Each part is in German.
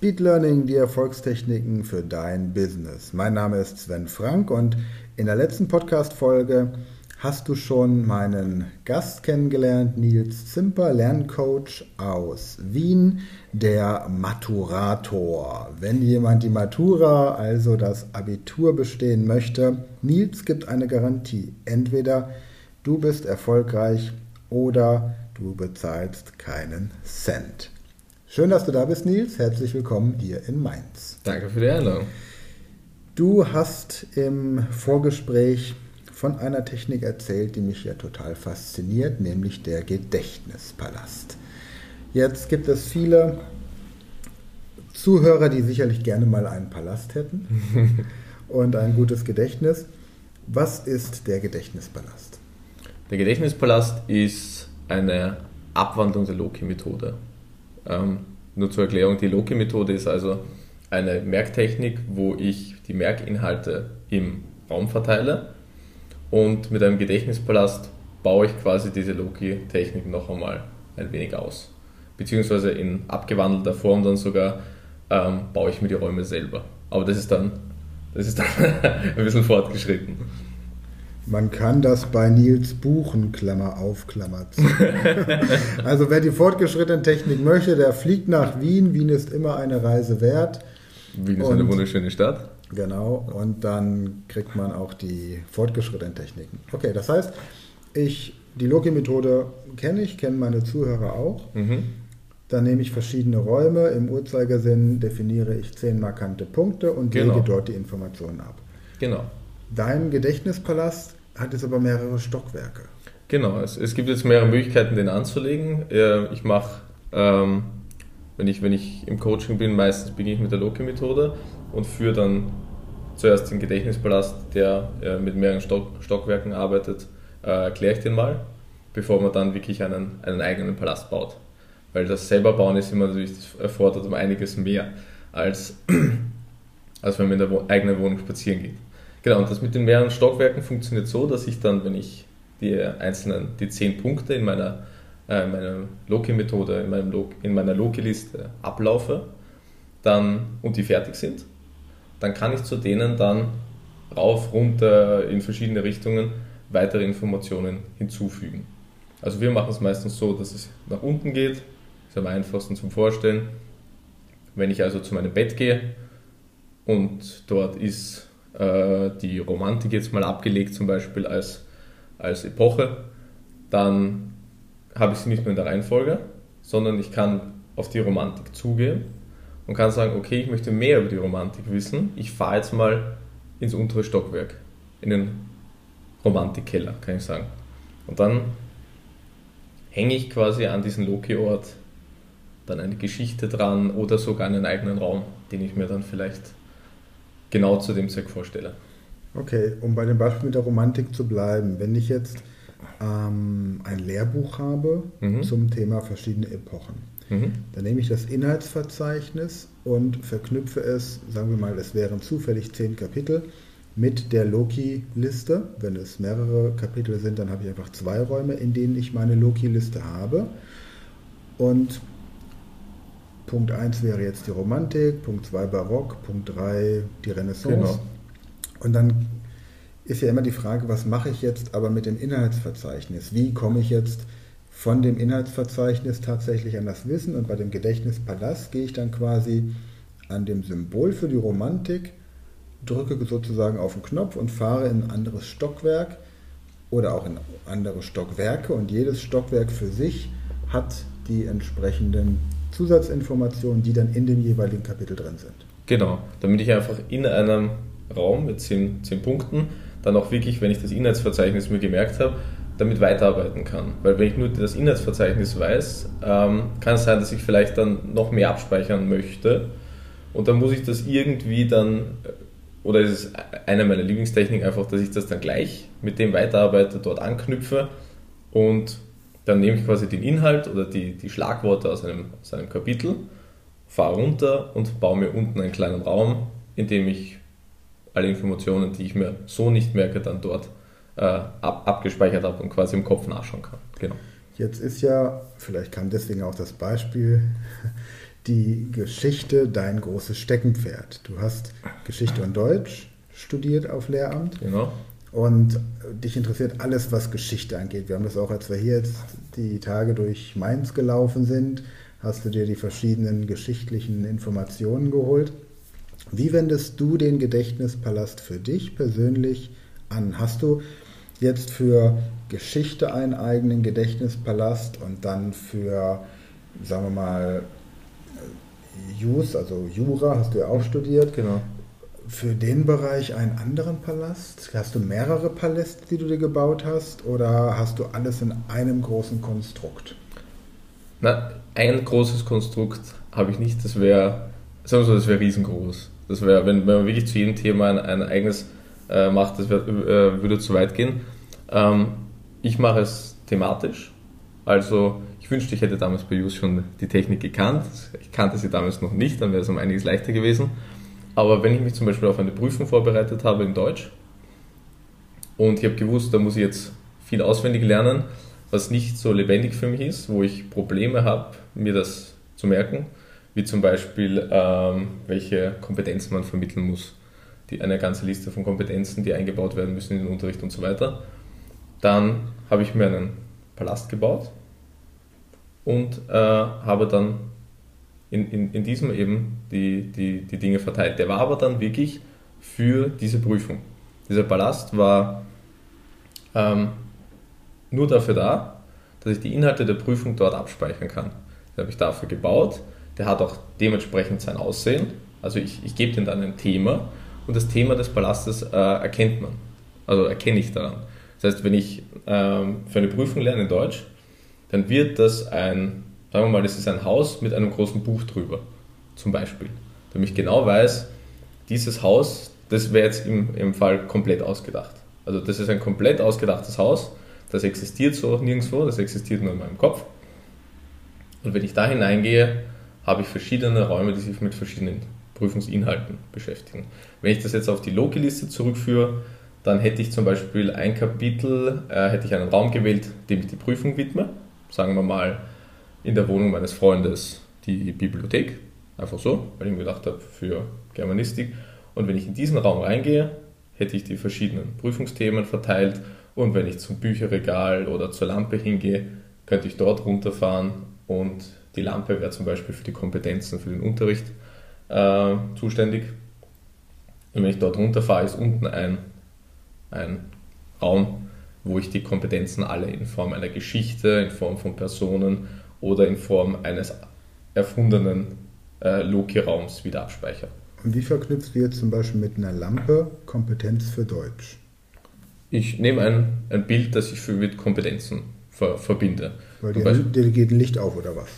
Speed Learning, die Erfolgstechniken für dein Business. Mein Name ist Sven Frank und in der letzten Podcast-Folge hast du schon meinen Gast kennengelernt, Nils Zimper, Lerncoach aus Wien, der Maturator. Wenn jemand die Matura, also das Abitur bestehen möchte, Nils gibt eine Garantie. Entweder du bist erfolgreich oder du bezahlst keinen Cent. Schön, dass du da bist, Nils. Herzlich willkommen hier in Mainz. Danke für die Einladung. Du hast im Vorgespräch von einer Technik erzählt, die mich ja total fasziniert, nämlich der Gedächtnispalast. Jetzt gibt es viele Zuhörer, die sicherlich gerne mal einen Palast hätten und ein gutes Gedächtnis. Was ist der Gedächtnispalast? Der Gedächtnispalast ist eine Abwandlung der Loki-Methode. Ähm, nur zur Erklärung, die Loki-Methode ist also eine Merktechnik, wo ich die Merkinhalte im Raum verteile und mit einem Gedächtnispalast baue ich quasi diese Loki-Technik noch einmal ein wenig aus. Beziehungsweise in abgewandelter Form dann sogar ähm, baue ich mir die Räume selber. Aber das ist dann, das ist dann ein bisschen fortgeschritten. Man kann das bei Nils buchen, Klammer auf, Klammer zu. also wer die fortgeschrittene Technik möchte, der fliegt nach Wien. Wien ist immer eine Reise wert. Wien ist und, eine wunderschöne Stadt. Genau, und dann kriegt man auch die fortgeschrittenen Techniken. Okay, das heißt, ich, die Loki-Methode kenne ich, kennen meine Zuhörer auch. Mhm. Dann nehme ich verschiedene Räume. Im Uhrzeigersinn definiere ich zehn markante Punkte und genau. lege dort die Informationen ab. Genau. Dein Gedächtnispalast hat jetzt aber mehrere Stockwerke. Genau, es, es gibt jetzt mehrere Möglichkeiten, den anzulegen. Ich mache, ähm, wenn, ich, wenn ich im Coaching bin, meistens beginne ich mit der Loki-Methode und führe dann zuerst den Gedächtnispalast, der äh, mit mehreren Stock, Stockwerken arbeitet, äh, erkläre ich den mal, bevor man dann wirklich einen, einen eigenen Palast baut. Weil das selber bauen ist immer natürlich, das erfordert um einiges mehr, als, als wenn man in der eigenen Wohnung spazieren geht. Genau, und das mit den mehreren Stockwerken funktioniert so, dass ich dann, wenn ich die einzelnen, die zehn Punkte in meiner, äh, meiner Loki-Methode, in, in meiner Loki-Liste ablaufe, dann, und die fertig sind, dann kann ich zu denen dann rauf, runter, in verschiedene Richtungen weitere Informationen hinzufügen. Also wir machen es meistens so, dass es nach unten geht, ist am einfachsten zum Vorstellen. Wenn ich also zu meinem Bett gehe und dort ist äh, die Romantik jetzt mal abgelegt, zum Beispiel als, als Epoche, dann habe ich sie nicht mehr in der Reihenfolge, sondern ich kann auf die Romantik zugehen und kann sagen, okay, ich möchte mehr über die Romantik wissen. Ich fahre jetzt mal ins untere Stockwerk, in den Romantikkeller, kann ich sagen. Und dann hänge ich quasi an diesen Loki-Ort dann eine Geschichte dran oder sogar einen eigenen Raum, den ich mir dann vielleicht genau zu dem Zweck vorstelle. Okay, um bei dem Beispiel mit der Romantik zu bleiben, wenn ich jetzt ähm, ein Lehrbuch habe mhm. zum Thema verschiedene Epochen, mhm. dann nehme ich das Inhaltsverzeichnis und verknüpfe es, sagen wir mal, es wären zufällig zehn Kapitel, mit der Loki-Liste. Wenn es mehrere Kapitel sind, dann habe ich einfach zwei Räume, in denen ich meine Loki-Liste habe. Und Punkt 1 wäre jetzt die Romantik, Punkt 2 Barock, Punkt 3 die Renaissance. Genau. Und dann ist ja immer die Frage, was mache ich jetzt aber mit dem Inhaltsverzeichnis? Wie komme ich jetzt von dem Inhaltsverzeichnis tatsächlich an das Wissen? Und bei dem Gedächtnispalast gehe ich dann quasi an dem Symbol für die Romantik, drücke sozusagen auf den Knopf und fahre in ein anderes Stockwerk oder auch in andere Stockwerke und jedes Stockwerk für sich hat die entsprechenden Zusatzinformationen, die dann in dem jeweiligen Kapitel drin sind. Genau, damit ich einfach in einem Raum mit zehn, zehn Punkten dann auch wirklich, wenn ich das Inhaltsverzeichnis mir gemerkt habe, damit weiterarbeiten kann. Weil wenn ich nur das Inhaltsverzeichnis weiß, ähm, kann es sein, dass ich vielleicht dann noch mehr abspeichern möchte. Und dann muss ich das irgendwie dann, oder ist es eine meiner Lieblingstechniken einfach, dass ich das dann gleich mit dem weiterarbeite, dort anknüpfe und dann nehme ich quasi den Inhalt oder die, die Schlagworte aus einem, aus einem Kapitel, fahre runter und baue mir unten einen kleinen Raum, in dem ich alle Informationen, die ich mir so nicht merke, dann dort äh, ab, abgespeichert habe und quasi im Kopf nachschauen kann. Genau. Jetzt ist ja, vielleicht kam deswegen auch das Beispiel, die Geschichte dein großes Steckenpferd. Du hast Geschichte und Deutsch studiert auf Lehramt. Genau. Und dich interessiert alles, was Geschichte angeht. Wir haben das auch, als wir hier jetzt die Tage durch Mainz gelaufen sind, hast du dir die verschiedenen geschichtlichen Informationen geholt. Wie wendest du den Gedächtnispalast für dich persönlich an? Hast du jetzt für Geschichte einen eigenen Gedächtnispalast und dann für, sagen wir mal, Jus, also Jura, hast du ja auch studiert. Genau. Für den Bereich einen anderen Palast? Hast du mehrere Paläste, die du dir gebaut hast? Oder hast du alles in einem großen Konstrukt? Na, ein großes Konstrukt habe ich nicht. Das wäre, sagen wir so, das wäre riesengroß. Das wäre, wenn, wenn man wirklich zu jedem Thema ein, ein eigenes äh, macht, das wär, äh, würde zu weit gehen. Ähm, ich mache es thematisch. Also ich wünschte, ich hätte damals bei Jus schon die Technik gekannt. Ich kannte sie damals noch nicht, dann wäre es um einiges leichter gewesen. Aber wenn ich mich zum Beispiel auf eine Prüfung vorbereitet habe in Deutsch und ich habe gewusst, da muss ich jetzt viel auswendig lernen, was nicht so lebendig für mich ist, wo ich Probleme habe, mir das zu merken, wie zum Beispiel, ähm, welche Kompetenzen man vermitteln muss. Die, eine ganze Liste von Kompetenzen, die eingebaut werden müssen in den Unterricht und so weiter. Dann habe ich mir einen Palast gebaut und äh, habe dann in, in, in diesem eben die, die, die Dinge verteilt. Der war aber dann wirklich für diese Prüfung. Dieser Palast war ähm, nur dafür da, dass ich die Inhalte der Prüfung dort abspeichern kann. Den habe ich dafür gebaut. Der hat auch dementsprechend sein Aussehen. Also ich, ich gebe dem dann ein Thema und das Thema des Palastes äh, erkennt man. Also erkenne ich daran. Das heißt, wenn ich ähm, für eine Prüfung lerne in Deutsch, dann wird das ein, sagen wir mal, das ist ein Haus mit einem großen Buch drüber, zum Beispiel. Damit ich genau weiß, dieses Haus, das wäre jetzt im, im Fall komplett ausgedacht. Also das ist ein komplett ausgedachtes Haus das existiert so nirgendwo, das existiert nur in meinem Kopf. Und wenn ich da hineingehe, habe ich verschiedene Räume, die sich mit verschiedenen Prüfungsinhalten beschäftigen. Wenn ich das jetzt auf die Loki-Liste zurückführe, dann hätte ich zum Beispiel ein Kapitel, äh, hätte ich einen Raum gewählt, dem ich die Prüfung widme. Sagen wir mal in der Wohnung meines Freundes die Bibliothek. Einfach so, weil ich mir gedacht habe, für Germanistik. Und wenn ich in diesen Raum reingehe, hätte ich die verschiedenen Prüfungsthemen verteilt und wenn ich zum Bücherregal oder zur Lampe hingehe, könnte ich dort runterfahren und die Lampe wäre zum Beispiel für die Kompetenzen für den Unterricht äh, zuständig. Und wenn ich dort runterfahre, ist unten ein, ein Raum, wo ich die Kompetenzen alle in Form einer Geschichte, in Form von Personen oder in Form eines erfundenen äh, Loki-Raums wieder abspeichere. Und wie verknüpfst du jetzt zum Beispiel mit einer Lampe Kompetenz für Deutsch? ich nehme ein, ein Bild, das ich für, mit Kompetenzen ver, verbinde. Weil dir, dir geht ein Licht auf oder was?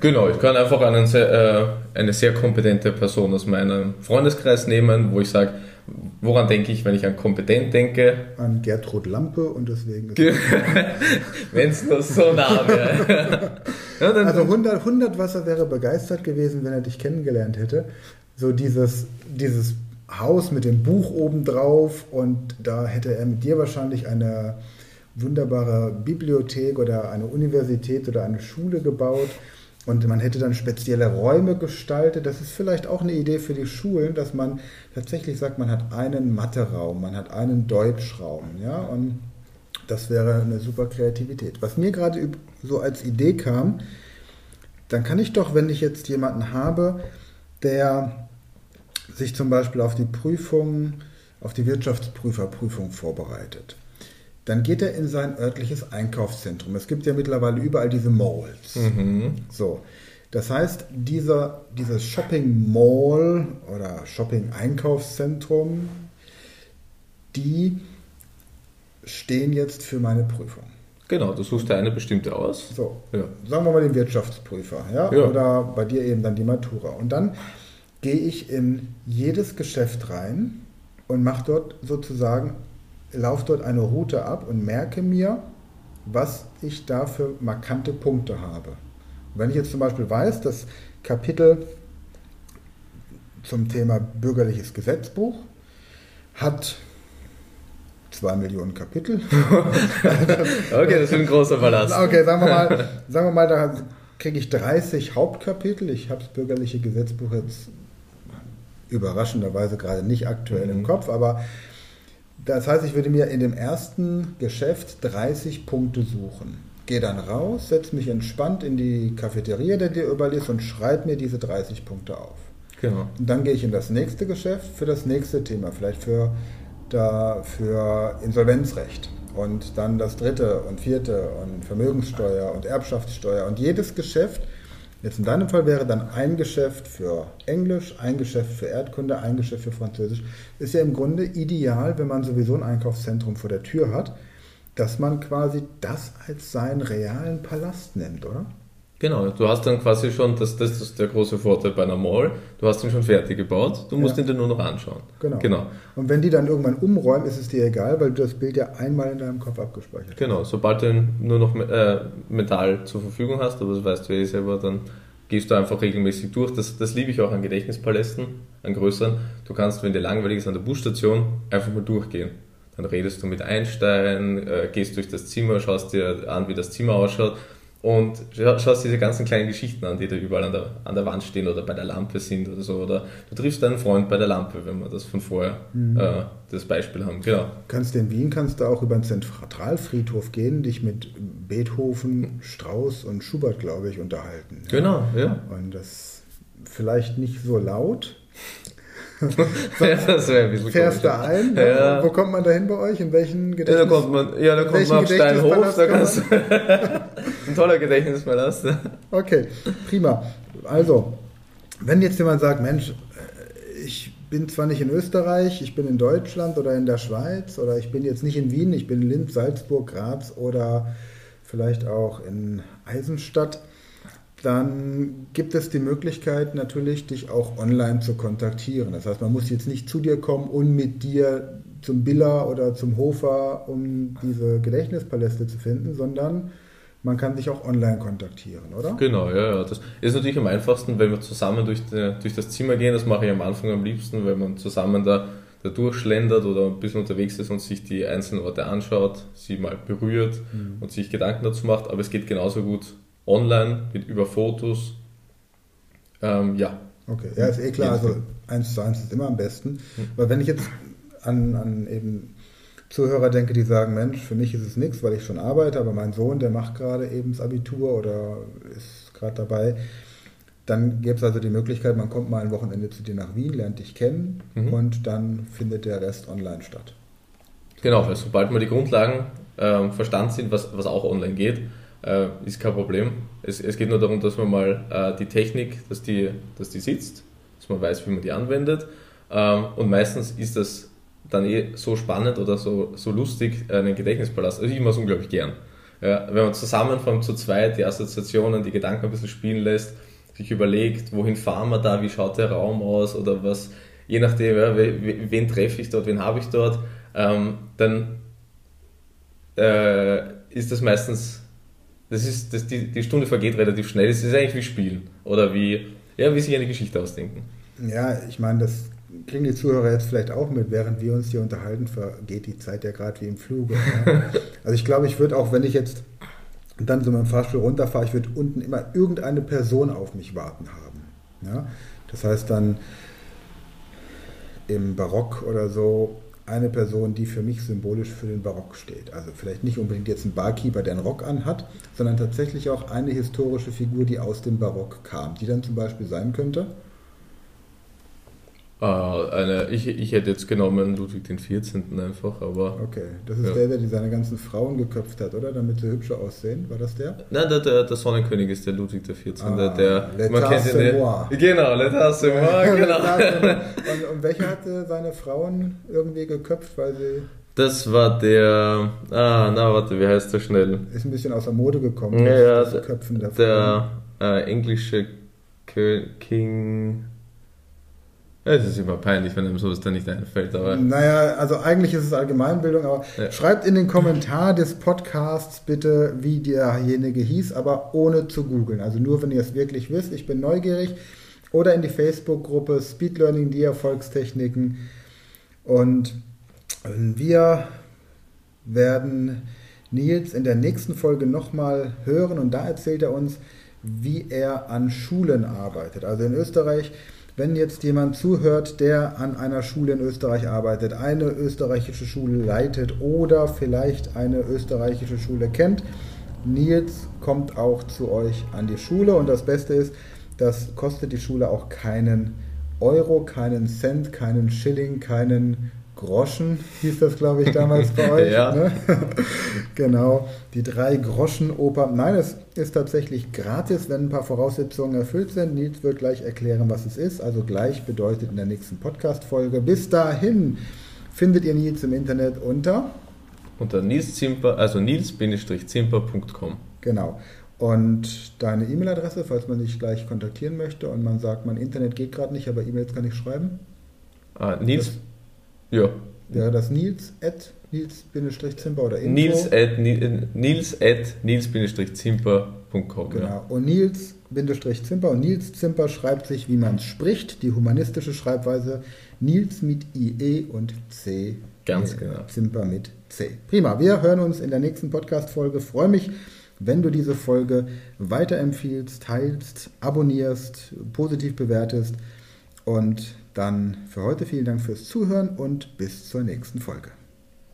genau, ich kann einfach einen sehr, äh, eine sehr kompetente Person aus meinem Freundeskreis nehmen, wo ich sage, woran denke ich, wenn ich an kompetent denke? An Gertrud Lampe und deswegen Wenn es nur so nah wäre. ja, also 100, 100 Wasser wäre begeistert gewesen, wenn er dich kennengelernt hätte. So dieses, dieses Haus mit dem Buch obendrauf und da hätte er mit dir wahrscheinlich eine wunderbare Bibliothek oder eine Universität oder eine Schule gebaut und man hätte dann spezielle Räume gestaltet. Das ist vielleicht auch eine Idee für die Schulen, dass man tatsächlich sagt, man hat einen Matheraum, man hat einen Deutschraum, ja, und das wäre eine super Kreativität. Was mir gerade so als Idee kam, dann kann ich doch, wenn ich jetzt jemanden habe, der sich zum Beispiel auf die Prüfung, auf die Wirtschaftsprüferprüfung vorbereitet, dann geht er in sein örtliches Einkaufszentrum. Es gibt ja mittlerweile überall diese Malls. Mhm. So. Das heißt, dieser, dieses Shopping Mall oder Shopping Einkaufszentrum, die stehen jetzt für meine Prüfung. Genau, du suchst dir eine bestimmte aus. So, ja. sagen wir mal den Wirtschaftsprüfer, ja? ja? Oder bei dir eben dann die Matura. Und dann gehe ich in jedes Geschäft rein und mache dort sozusagen, laufe dort eine Route ab und merke mir, was ich da für markante Punkte habe. Und wenn ich jetzt zum Beispiel weiß, das Kapitel zum Thema bürgerliches Gesetzbuch hat zwei Millionen Kapitel. okay, das ist ein großer Palast. Okay, sagen wir mal, sagen wir mal da kriege ich 30 Hauptkapitel. Ich habe das bürgerliche Gesetzbuch jetzt überraschenderweise gerade nicht aktuell mhm. im Kopf, aber das heißt, ich würde mir in dem ersten Geschäft 30 Punkte suchen. Gehe dann raus, setze mich entspannt in die Cafeteria, der dir überlässt und schreibe mir diese 30 Punkte auf. Genau. Und dann gehe ich in das nächste Geschäft für das nächste Thema, vielleicht für, da, für Insolvenzrecht. Und dann das dritte und vierte und Vermögenssteuer und Erbschaftssteuer. Und jedes Geschäft Jetzt in deinem Fall wäre dann ein Geschäft für Englisch, ein Geschäft für Erdkunde, ein Geschäft für Französisch. Ist ja im Grunde ideal, wenn man sowieso ein Einkaufszentrum vor der Tür hat, dass man quasi das als seinen realen Palast nimmt, oder? Genau, du hast dann quasi schon, das, das ist der große Vorteil bei einer Mall, du hast ihn schon fertig gebaut, du musst ja. ihn dir nur noch anschauen. Genau. genau. Und wenn die dann irgendwann umräumen, ist es dir egal, weil du das Bild ja einmal in deinem Kopf abgespeichert hast. Genau, sobald du nur noch äh, Metall zur Verfügung hast, aber das weißt du eh selber, dann gehst du einfach regelmäßig durch. Das, das liebe ich auch an Gedächtnispalästen, an größeren. Du kannst, wenn dir langweilig ist an der Busstation, einfach mal durchgehen. Dann redest du mit Einstein, äh, gehst durch das Zimmer, schaust dir an, wie das Zimmer ausschaut und schaust diese ganzen kleinen Geschichten an, die da überall an der, an der Wand stehen oder bei der Lampe sind oder so. Oder du triffst deinen Freund bei der Lampe, wenn wir das von vorher mhm. äh, das Beispiel haben. Genau. Kannst du in Wien kannst du auch über den Zentralfriedhof gehen, dich mit Beethoven, Strauss und Schubert, glaube ich, unterhalten. Genau, ja. Und das vielleicht nicht so laut, ja, das wäre ein bisschen Fährst da ein? Ja. Wo kommt man da hin bei euch? In welchen Gedächtnis? Ja, da kommt man, ja, da kommt man auf Steinhof. Da kannst ein toller Gedächtnispalast. Okay, prima. Also, wenn jetzt jemand sagt, Mensch, äh, ich bin zwar nicht in Österreich, ich bin in Deutschland oder in der Schweiz oder ich bin jetzt nicht in Wien, ich bin in Linz, Salzburg, Graz oder vielleicht auch in Eisenstadt dann gibt es die Möglichkeit natürlich, dich auch online zu kontaktieren. Das heißt, man muss jetzt nicht zu dir kommen und mit dir zum Biller oder zum Hofer, um diese Gedächtnispaläste zu finden, sondern man kann sich auch online kontaktieren, oder? Genau, ja, ja. Das ist natürlich am einfachsten, wenn wir zusammen durch, die, durch das Zimmer gehen. Das mache ich am Anfang am liebsten, wenn man zusammen da, da durchschlendert oder ein bisschen unterwegs ist und sich die einzelnen Orte anschaut, sie mal berührt mhm. und sich Gedanken dazu macht. Aber es geht genauso gut online mit über Fotos. Ähm, ja. Okay, ja, ist eh klar, also eins zu eins ist immer am besten. Weil wenn ich jetzt an, an eben Zuhörer denke, die sagen, Mensch, für mich ist es nichts, weil ich schon arbeite, aber mein Sohn, der macht gerade eben das Abitur oder ist gerade dabei, dann gäbe es also die Möglichkeit, man kommt mal ein Wochenende zu dir nach Wien, lernt dich kennen mhm. und dann findet der Rest online statt. Genau, weil sobald mal die Grundlagen äh, verstanden sind, was, was auch online geht, äh, ist kein Problem. Es, es geht nur darum, dass man mal äh, die Technik, dass die, dass die sitzt, dass man weiß, wie man die anwendet. Ähm, und meistens ist das dann eh so spannend oder so, so lustig, einen Gedächtnispalast. Also ich mache es unglaublich gern. Ja, wenn man zusammen von zu zweit die Assoziationen, die Gedanken ein bisschen spielen lässt, sich überlegt, wohin fahren wir da, wie schaut der Raum aus oder was, je nachdem, ja, wen, wen treffe ich dort, wen habe ich dort, ähm, dann äh, ist das meistens das ist, das, die, die Stunde vergeht relativ schnell. Es ist eigentlich wie Spielen oder wie, ja, wie sich eine Geschichte ausdenken. Ja, ich meine, das kriegen die Zuhörer jetzt vielleicht auch mit, während wir uns hier unterhalten, vergeht die Zeit ja gerade wie im Fluge. Ja. Also ich glaube, ich würde auch, wenn ich jetzt dann so mit dem Fahrstuhl runterfahre, ich würde unten immer irgendeine Person auf mich warten haben. Ja? Das heißt dann im Barock oder so eine Person, die für mich symbolisch für den Barock steht. Also vielleicht nicht unbedingt jetzt ein Barkeeper, der einen Rock anhat, sondern tatsächlich auch eine historische Figur, die aus dem Barock kam, die dann zum Beispiel sein könnte. Ah, eine, ich, ich hätte jetzt genommen Ludwig den 14. einfach, aber. Okay, das ist ja. der, der seine ganzen Frauen geköpft hat, oder? Damit sie hübscher aussehen. War das der? Nein, der, der, der Sonnenkönig ist der Ludwig der 14. Ah, der, man kennt ihn. Der, genau, L'État c'est moi, genau. und, und welcher hatte seine Frauen irgendwie geköpft, weil sie. Das war der. Ah, na, warte, wie heißt der schnell? Ist ein bisschen aus der Mode gekommen. Ja, ja der, Köpfen der, der äh, englische King. Es ist immer peinlich, wenn einem sowas dann nicht einfällt. Aber naja, also eigentlich ist es Allgemeinbildung, aber ja. schreibt in den Kommentar des Podcasts bitte, wie derjenige hieß, aber ohne zu googeln. Also nur, wenn ihr es wirklich wisst. Ich bin neugierig. Oder in die Facebook-Gruppe Speed Learning, die Erfolgstechniken. Und wir werden Nils in der nächsten Folge nochmal hören und da erzählt er uns, wie er an Schulen arbeitet. Also in Österreich, wenn jetzt jemand zuhört, der an einer Schule in Österreich arbeitet, eine österreichische Schule leitet oder vielleicht eine österreichische Schule kennt, Nils kommt auch zu euch an die Schule. Und das Beste ist, das kostet die Schule auch keinen Euro, keinen Cent, keinen Schilling, keinen Groschen, hieß das, glaube ich, damals bei euch. ja. Ne? genau, die drei Groschen-Oper. Nein, es ist tatsächlich gratis, wenn ein paar Voraussetzungen erfüllt sind. Nils wird gleich erklären, was es ist. Also gleich bedeutet in der nächsten Podcast-Folge. Bis dahin findet ihr Nils im Internet unter unter Nils Zimper, also nils-zimper.com. Genau. Und deine E-Mail-Adresse, falls man dich gleich kontaktieren möchte und man sagt, mein Internet geht gerade nicht, aber E-Mails kann ich schreiben. Ah, Nils? Das, ja. Wäre das Nils at Nils-Zimper oder Info? Nils at Nils at Nils-Zimper.com. Genau. Ja. Und Nils-Zimper und Nils Zimper schreibt sich, wie man es spricht, die humanistische Schreibweise Nils mit IE und C. Ganz genau. Zimper mit C. Prima. Wir hören uns in der nächsten Podcast-Folge. Freue mich wenn du diese Folge weiterempfiehlst, teilst, abonnierst, positiv bewertest. Und dann für heute vielen Dank fürs Zuhören und bis zur nächsten Folge.